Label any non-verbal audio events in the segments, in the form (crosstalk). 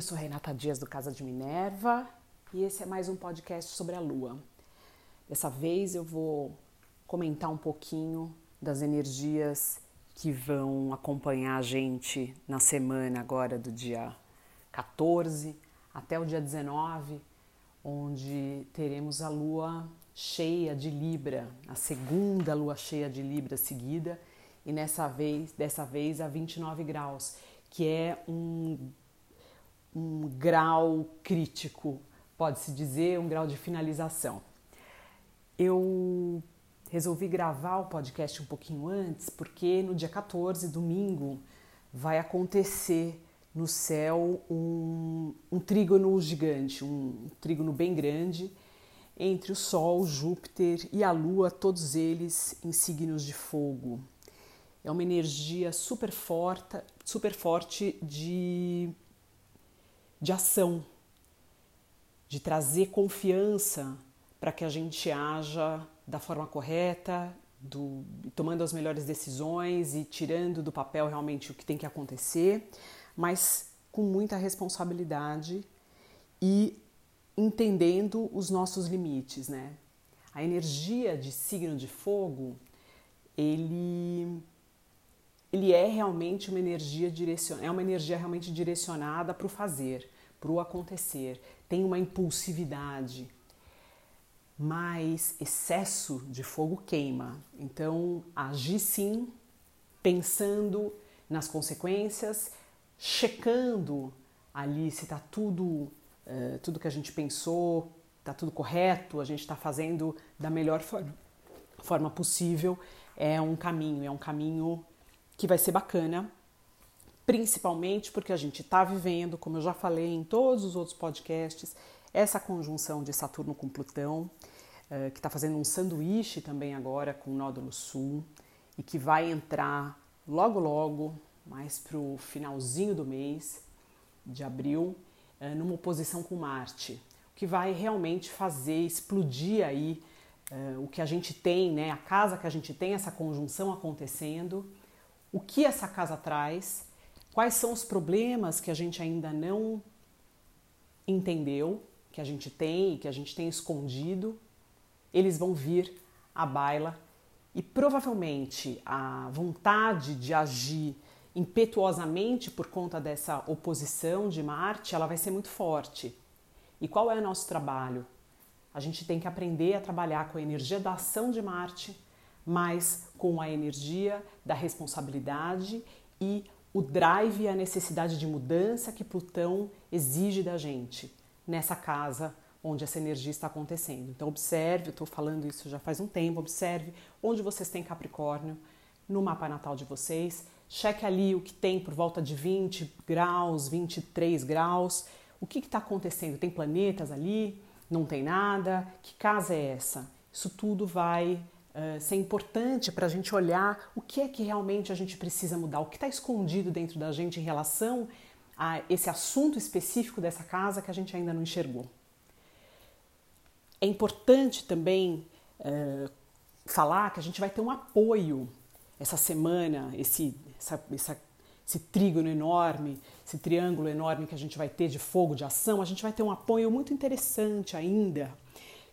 Eu sou Renata Dias do Casa de Minerva e esse é mais um podcast sobre a Lua. Dessa vez eu vou comentar um pouquinho das energias que vão acompanhar a gente na semana agora do dia 14 até o dia 19, onde teremos a lua cheia de Libra, a segunda lua cheia de Libra seguida, e nessa vez, dessa vez a 29 graus, que é um um grau crítico, pode-se dizer, um grau de finalização. Eu resolvi gravar o podcast um pouquinho antes, porque no dia 14, domingo, vai acontecer no céu um, um trígono gigante, um trígono bem grande, entre o Sol, Júpiter e a Lua, todos eles em signos de fogo. É uma energia super forte, super forte de de ação, de trazer confiança para que a gente haja da forma correta, do, tomando as melhores decisões e tirando do papel realmente o que tem que acontecer, mas com muita responsabilidade e entendendo os nossos limites, né? A energia de signo de fogo, ele ele é realmente uma energia direcionada, é uma energia realmente direcionada para o fazer, para o acontecer. Tem uma impulsividade, mas excesso de fogo queima. Então, agir sim, pensando nas consequências, checando ali se está tudo, uh, tudo que a gente pensou, está tudo correto, a gente está fazendo da melhor forma, forma possível. É um caminho, é um caminho que vai ser bacana, principalmente porque a gente está vivendo, como eu já falei em todos os outros podcasts, essa conjunção de Saturno com Plutão, uh, que está fazendo um sanduíche também agora com o nódulo sul e que vai entrar logo logo, mais para o finalzinho do mês de abril, uh, numa oposição com Marte, o que vai realmente fazer explodir aí uh, o que a gente tem, né, a casa que a gente tem, essa conjunção acontecendo o que essa casa traz, quais são os problemas que a gente ainda não entendeu, que a gente tem, que a gente tem escondido, eles vão vir à baila e provavelmente a vontade de agir impetuosamente por conta dessa oposição de Marte, ela vai ser muito forte. E qual é o nosso trabalho? A gente tem que aprender a trabalhar com a energia da ação de Marte mas com a energia da responsabilidade e o drive e a necessidade de mudança que Plutão exige da gente nessa casa onde essa energia está acontecendo. Então observe, eu estou falando isso já faz um tempo, observe onde vocês têm Capricórnio no mapa natal de vocês, cheque ali o que tem por volta de 20 graus, 23 graus, o que está acontecendo? Tem planetas ali? Não tem nada? Que casa é essa? Isso tudo vai uh, ser importante para a gente olhar o que é que realmente a gente precisa mudar, o que está escondido dentro da gente em relação a esse assunto específico dessa casa que a gente ainda não enxergou. É importante também uh, falar que a gente vai ter um apoio essa semana, esse, essa, essa, esse trígono enorme, esse triângulo enorme que a gente vai ter de fogo, de ação, a gente vai ter um apoio muito interessante ainda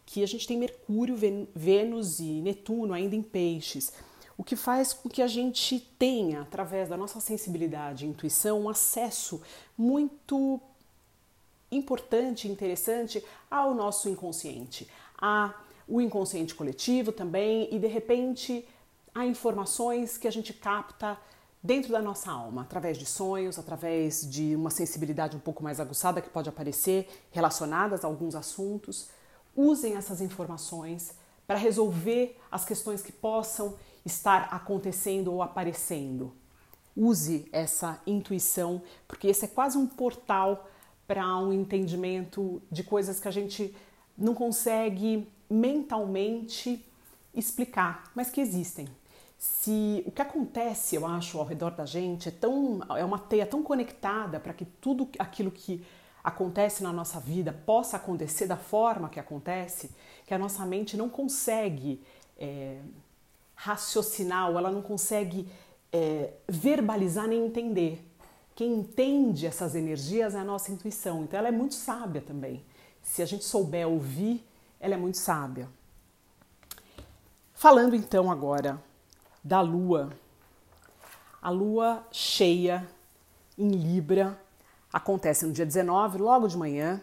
que a gente tem Mercúrio, Vênus e Netuno ainda em peixes, o que faz com que a gente tenha, através da nossa sensibilidade e intuição, um acesso muito importante interessante ao nosso inconsciente, a o inconsciente coletivo também e de repente há informações que a gente capta dentro da nossa alma, através de sonhos, através de uma sensibilidade um pouco mais aguçada que pode aparecer relacionadas a alguns assuntos usem essas informações para resolver as questões que possam estar acontecendo ou aparecendo. Use essa intuição, porque esse é quase um portal para um entendimento de coisas que a gente não consegue mentalmente explicar, mas que existem. Se o que acontece, eu acho, ao redor da gente é tão é uma teia tão conectada para que tudo aquilo que acontece na nossa vida possa acontecer da forma que acontece, que a nossa mente não consegue é, raciocinar ela não consegue é, verbalizar nem entender. quem entende essas energias é a nossa intuição. Então ela é muito sábia também. Se a gente souber ouvir, ela é muito sábia. Falando então agora da lua. A lua cheia em Libra acontece no dia 19, logo de manhã,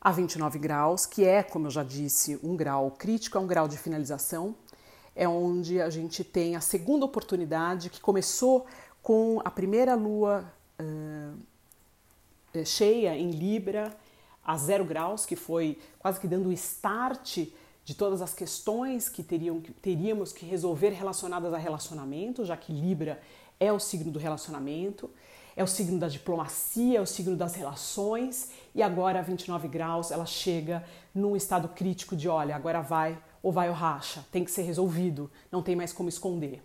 a 29 graus, que é, como eu já disse, um grau crítico, é um grau de finalização. É onde a gente tem a segunda oportunidade que começou com a primeira lua uh, cheia em Libra a zero graus, que foi quase que dando o start de todas as questões que teriam, teríamos que resolver relacionadas a relacionamento, já que Libra é o signo do relacionamento, é o signo da diplomacia, é o signo das relações, e agora a 29 graus ela chega num estado crítico de olha, agora vai ou vai ou racha, tem que ser resolvido, não tem mais como esconder.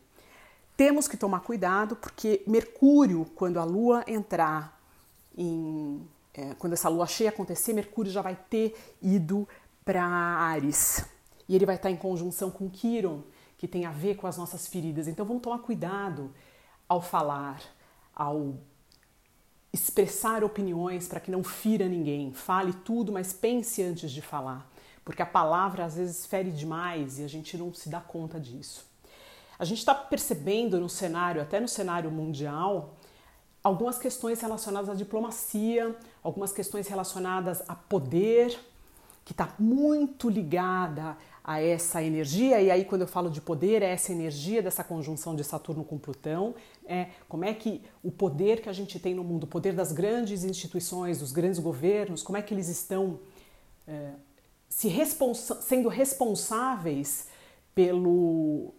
Temos que tomar cuidado porque Mercúrio, quando a Lua entrar em. É, quando essa lua cheia acontecer, Mercúrio já vai ter ido para Ares. E ele vai estar em conjunção com Quiron, que tem a ver com as nossas feridas. Então vamos tomar cuidado ao falar, ao expressar opiniões para que não fira ninguém. Fale tudo, mas pense antes de falar, porque a palavra às vezes fere demais e a gente não se dá conta disso. A gente está percebendo no cenário, até no cenário mundial, algumas questões relacionadas à diplomacia, algumas questões relacionadas a poder, que está muito ligada a essa energia, e aí quando eu falo de poder, é essa energia dessa conjunção de Saturno com Plutão, é como é que o poder que a gente tem no mundo, o poder das grandes instituições, dos grandes governos, como é que eles estão é, se responsa sendo responsáveis pelo,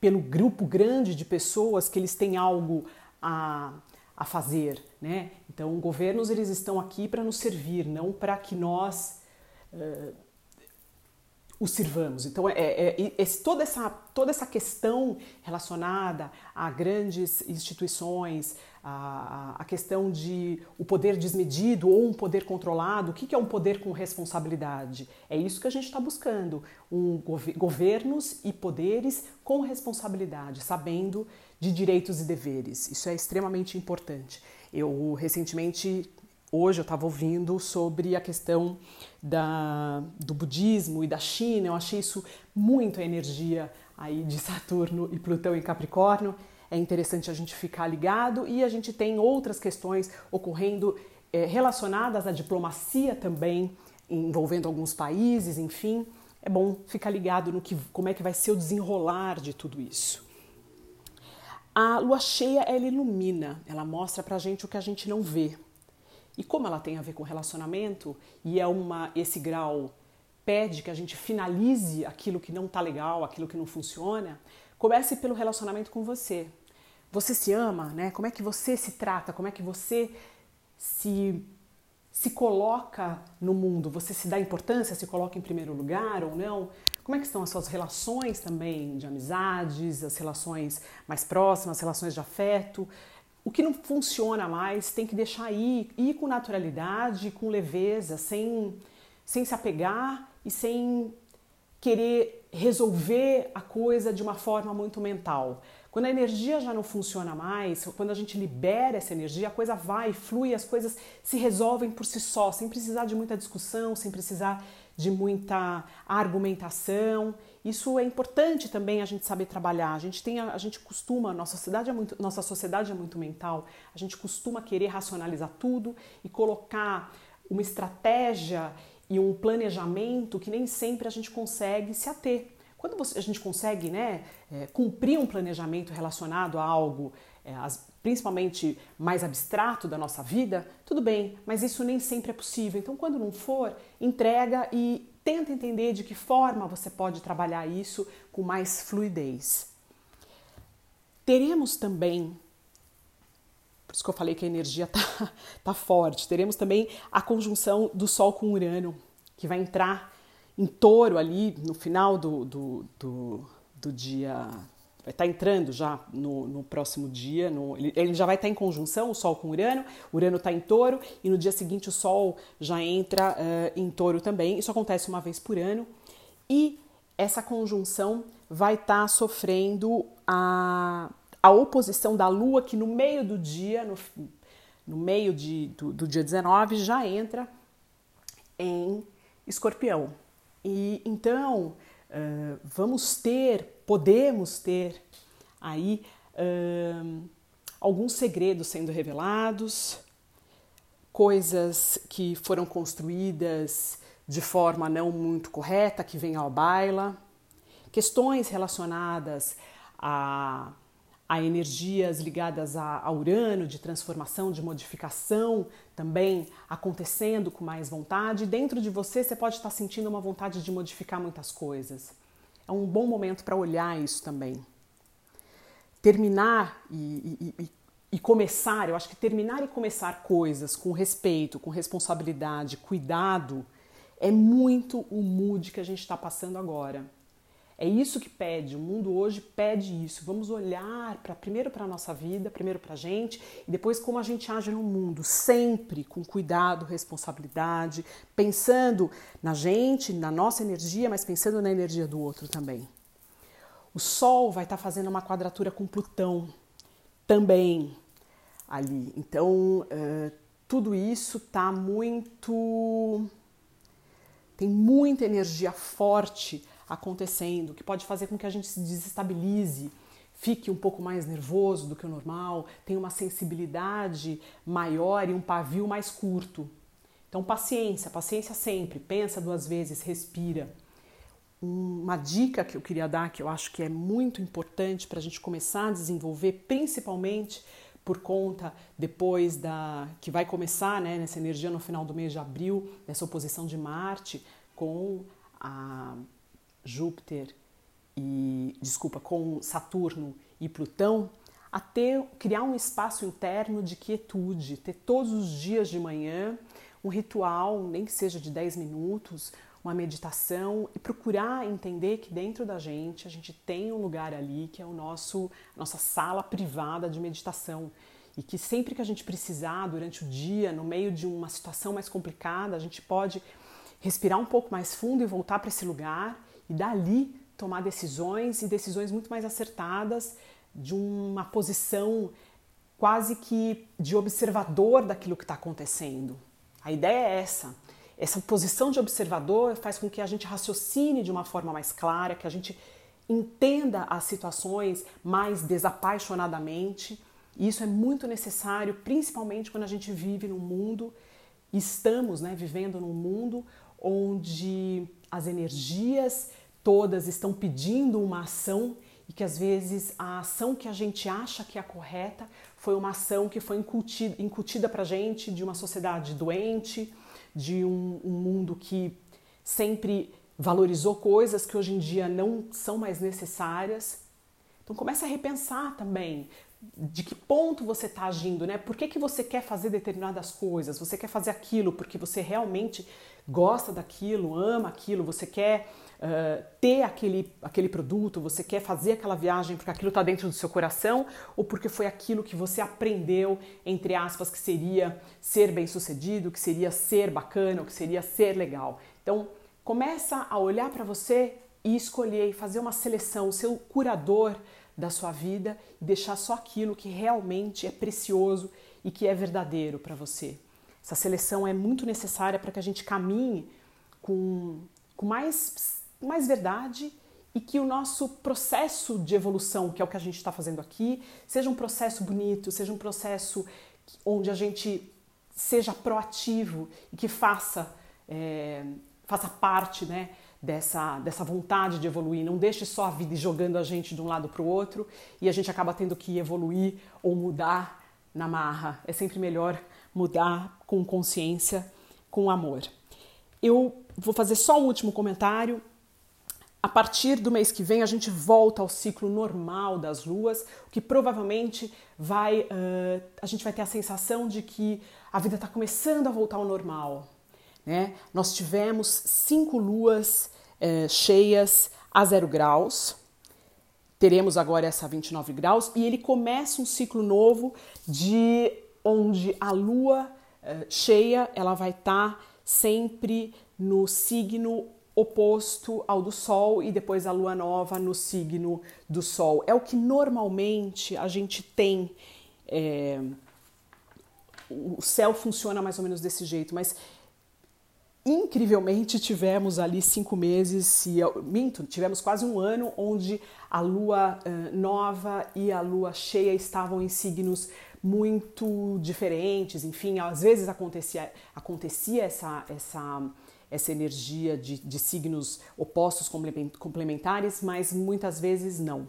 pelo grupo grande de pessoas que eles têm algo a, a fazer, né? Então, governos eles estão aqui para nos servir, não para que nós uh, os sirvamos. Então, é, é, é, toda, essa, toda essa questão relacionada a grandes instituições, a, a, questão de o poder desmedido ou um poder controlado, o que, que é um poder com responsabilidade? É isso que a gente está buscando, um governos e poderes com responsabilidade, sabendo de direitos e deveres. Isso é extremamente importante. Eu recentemente Hoje eu estava ouvindo sobre a questão da, do budismo e da China, eu achei isso muito a energia aí de Saturno e Plutão em Capricórnio. É interessante a gente ficar ligado e a gente tem outras questões ocorrendo é, relacionadas à diplomacia também, envolvendo alguns países, enfim. É bom ficar ligado no que, como é que vai ser o desenrolar de tudo isso. A lua cheia, ela ilumina, ela mostra pra gente o que a gente não vê. E como ela tem a ver com relacionamento e é uma esse grau pede que a gente finalize aquilo que não está legal, aquilo que não funciona, comece pelo relacionamento com você. Você se ama, né? Como é que você se trata? Como é que você se se coloca no mundo? Você se dá importância, se coloca em primeiro lugar ou não? Como é que estão as suas relações também de amizades, as relações mais próximas, as relações de afeto? O que não funciona mais tem que deixar ir, ir com naturalidade, com leveza, sem, sem se apegar e sem querer resolver a coisa de uma forma muito mental. Quando a energia já não funciona mais, quando a gente libera essa energia, a coisa vai, flui, as coisas se resolvem por si só, sem precisar de muita discussão, sem precisar de muita argumentação. Isso é importante também a gente saber trabalhar. A gente tem, a, a gente costuma, nossa sociedade é muito, nossa sociedade é muito mental. A gente costuma querer racionalizar tudo e colocar uma estratégia e um planejamento que nem sempre a gente consegue se ater. Quando você, a gente consegue né, é, cumprir um planejamento relacionado a algo, é, as, principalmente mais abstrato da nossa vida, tudo bem, mas isso nem sempre é possível. Então, quando não for, entrega e tenta entender de que forma você pode trabalhar isso com mais fluidez. Teremos também, por isso que eu falei que a energia (laughs) tá, tá forte, teremos também a conjunção do Sol com Urano, que vai entrar em touro ali no final do, do, do, do dia vai estar tá entrando já no, no próximo dia, no, ele, ele, já vai estar tá em conjunção, o Sol com Urano, Urano está em touro, e no dia seguinte o Sol já entra uh, em touro também. Isso acontece uma vez por ano, e essa conjunção vai estar tá sofrendo a, a oposição da Lua, que no meio do dia, no, no meio de, do, do dia 19, já entra em escorpião. E então uh, vamos ter, podemos ter aí uh, alguns segredos sendo revelados, coisas que foram construídas de forma não muito correta, que vem ao baila, questões relacionadas a, a energias ligadas a, a Urano, de transformação, de modificação, também acontecendo com mais vontade. Dentro de você, você pode estar sentindo uma vontade de modificar muitas coisas. É um bom momento para olhar isso também. Terminar e, e, e começar, eu acho que terminar e começar coisas com respeito, com responsabilidade, cuidado, é muito o mood que a gente está passando agora. É isso que pede, o mundo hoje pede isso. Vamos olhar para primeiro para a nossa vida, primeiro para a gente e depois como a gente age no mundo, sempre com cuidado, responsabilidade, pensando na gente, na nossa energia, mas pensando na energia do outro também. O Sol vai estar tá fazendo uma quadratura com Plutão também ali. Então, uh, tudo isso está muito. tem muita energia forte acontecendo, que pode fazer com que a gente se desestabilize, fique um pouco mais nervoso do que o normal, tenha uma sensibilidade maior e um pavio mais curto. Então, paciência, paciência sempre. Pensa duas vezes, respira. Uma dica que eu queria dar, que eu acho que é muito importante para a gente começar a desenvolver, principalmente por conta depois da que vai começar, né, nessa energia no final do mês de abril, nessa oposição de Marte com a Júpiter e desculpa, com Saturno e Plutão, a ter, criar um espaço interno de quietude, ter todos os dias de manhã um ritual, nem que seja de 10 minutos, uma meditação e procurar entender que dentro da gente a gente tem um lugar ali que é o nosso nossa sala privada de meditação. E que sempre que a gente precisar durante o dia, no meio de uma situação mais complicada, a gente pode respirar um pouco mais fundo e voltar para esse lugar e dali tomar decisões e decisões muito mais acertadas de uma posição quase que de observador daquilo que está acontecendo. A ideia é essa. Essa posição de observador faz com que a gente raciocine de uma forma mais clara, que a gente entenda as situações mais desapaixonadamente. E isso é muito necessário, principalmente quando a gente vive num mundo, estamos né, vivendo num mundo onde as energias todas estão pedindo uma ação e que às vezes a ação que a gente acha que é a correta foi uma ação que foi incutida, incutida para gente de uma sociedade doente, de um, um mundo que sempre valorizou coisas que hoje em dia não são mais necessárias. Então comece a repensar também de que ponto você está agindo, né? Por que, que você quer fazer determinadas coisas? Você quer fazer aquilo porque você realmente gosta daquilo, ama aquilo, você quer uh, ter aquele, aquele produto, você quer fazer aquela viagem porque aquilo está dentro do seu coração ou porque foi aquilo que você aprendeu, entre aspas, que seria ser bem sucedido, que seria ser bacana, que seria ser legal. Então, começa a olhar para você e escolher fazer uma seleção, o curador da sua vida e deixar só aquilo que realmente é precioso e que é verdadeiro para você. Essa seleção é muito necessária para que a gente caminhe com, com mais, mais verdade e que o nosso processo de evolução, que é o que a gente está fazendo aqui, seja um processo bonito, seja um processo onde a gente seja proativo e que faça, é, faça parte né, dessa, dessa vontade de evoluir. Não deixe só a vida jogando a gente de um lado para o outro e a gente acaba tendo que evoluir ou mudar na marra. É sempre melhor mudar com consciência, com amor. Eu vou fazer só um último comentário. A partir do mês que vem, a gente volta ao ciclo normal das luas, o que provavelmente vai. Uh, a gente vai ter a sensação de que a vida está começando a voltar ao normal. Né? Nós tivemos cinco luas uh, cheias a zero graus, teremos agora essa 29 graus, e ele começa um ciclo novo de onde a lua uh, cheia ela vai estar tá sempre no signo oposto ao do Sol e depois a lua nova no signo do Sol. É o que normalmente a gente tem é, o céu funciona mais ou menos desse jeito, mas incrivelmente tivemos ali cinco meses, e minto, tivemos quase um ano onde a lua uh, nova e a lua cheia estavam em signos muito diferentes, enfim, às vezes acontecia, acontecia essa, essa, essa energia de, de signos opostos complementares, mas muitas vezes não.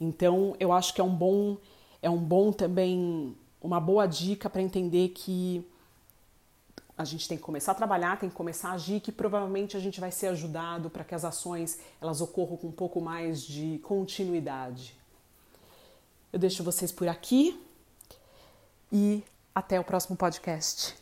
Então eu acho que é um bom, é um bom também, uma boa dica para entender que a gente tem que começar a trabalhar, tem que começar a agir, que provavelmente a gente vai ser ajudado para que as ações elas ocorram com um pouco mais de continuidade. Eu deixo vocês por aqui e até o próximo podcast.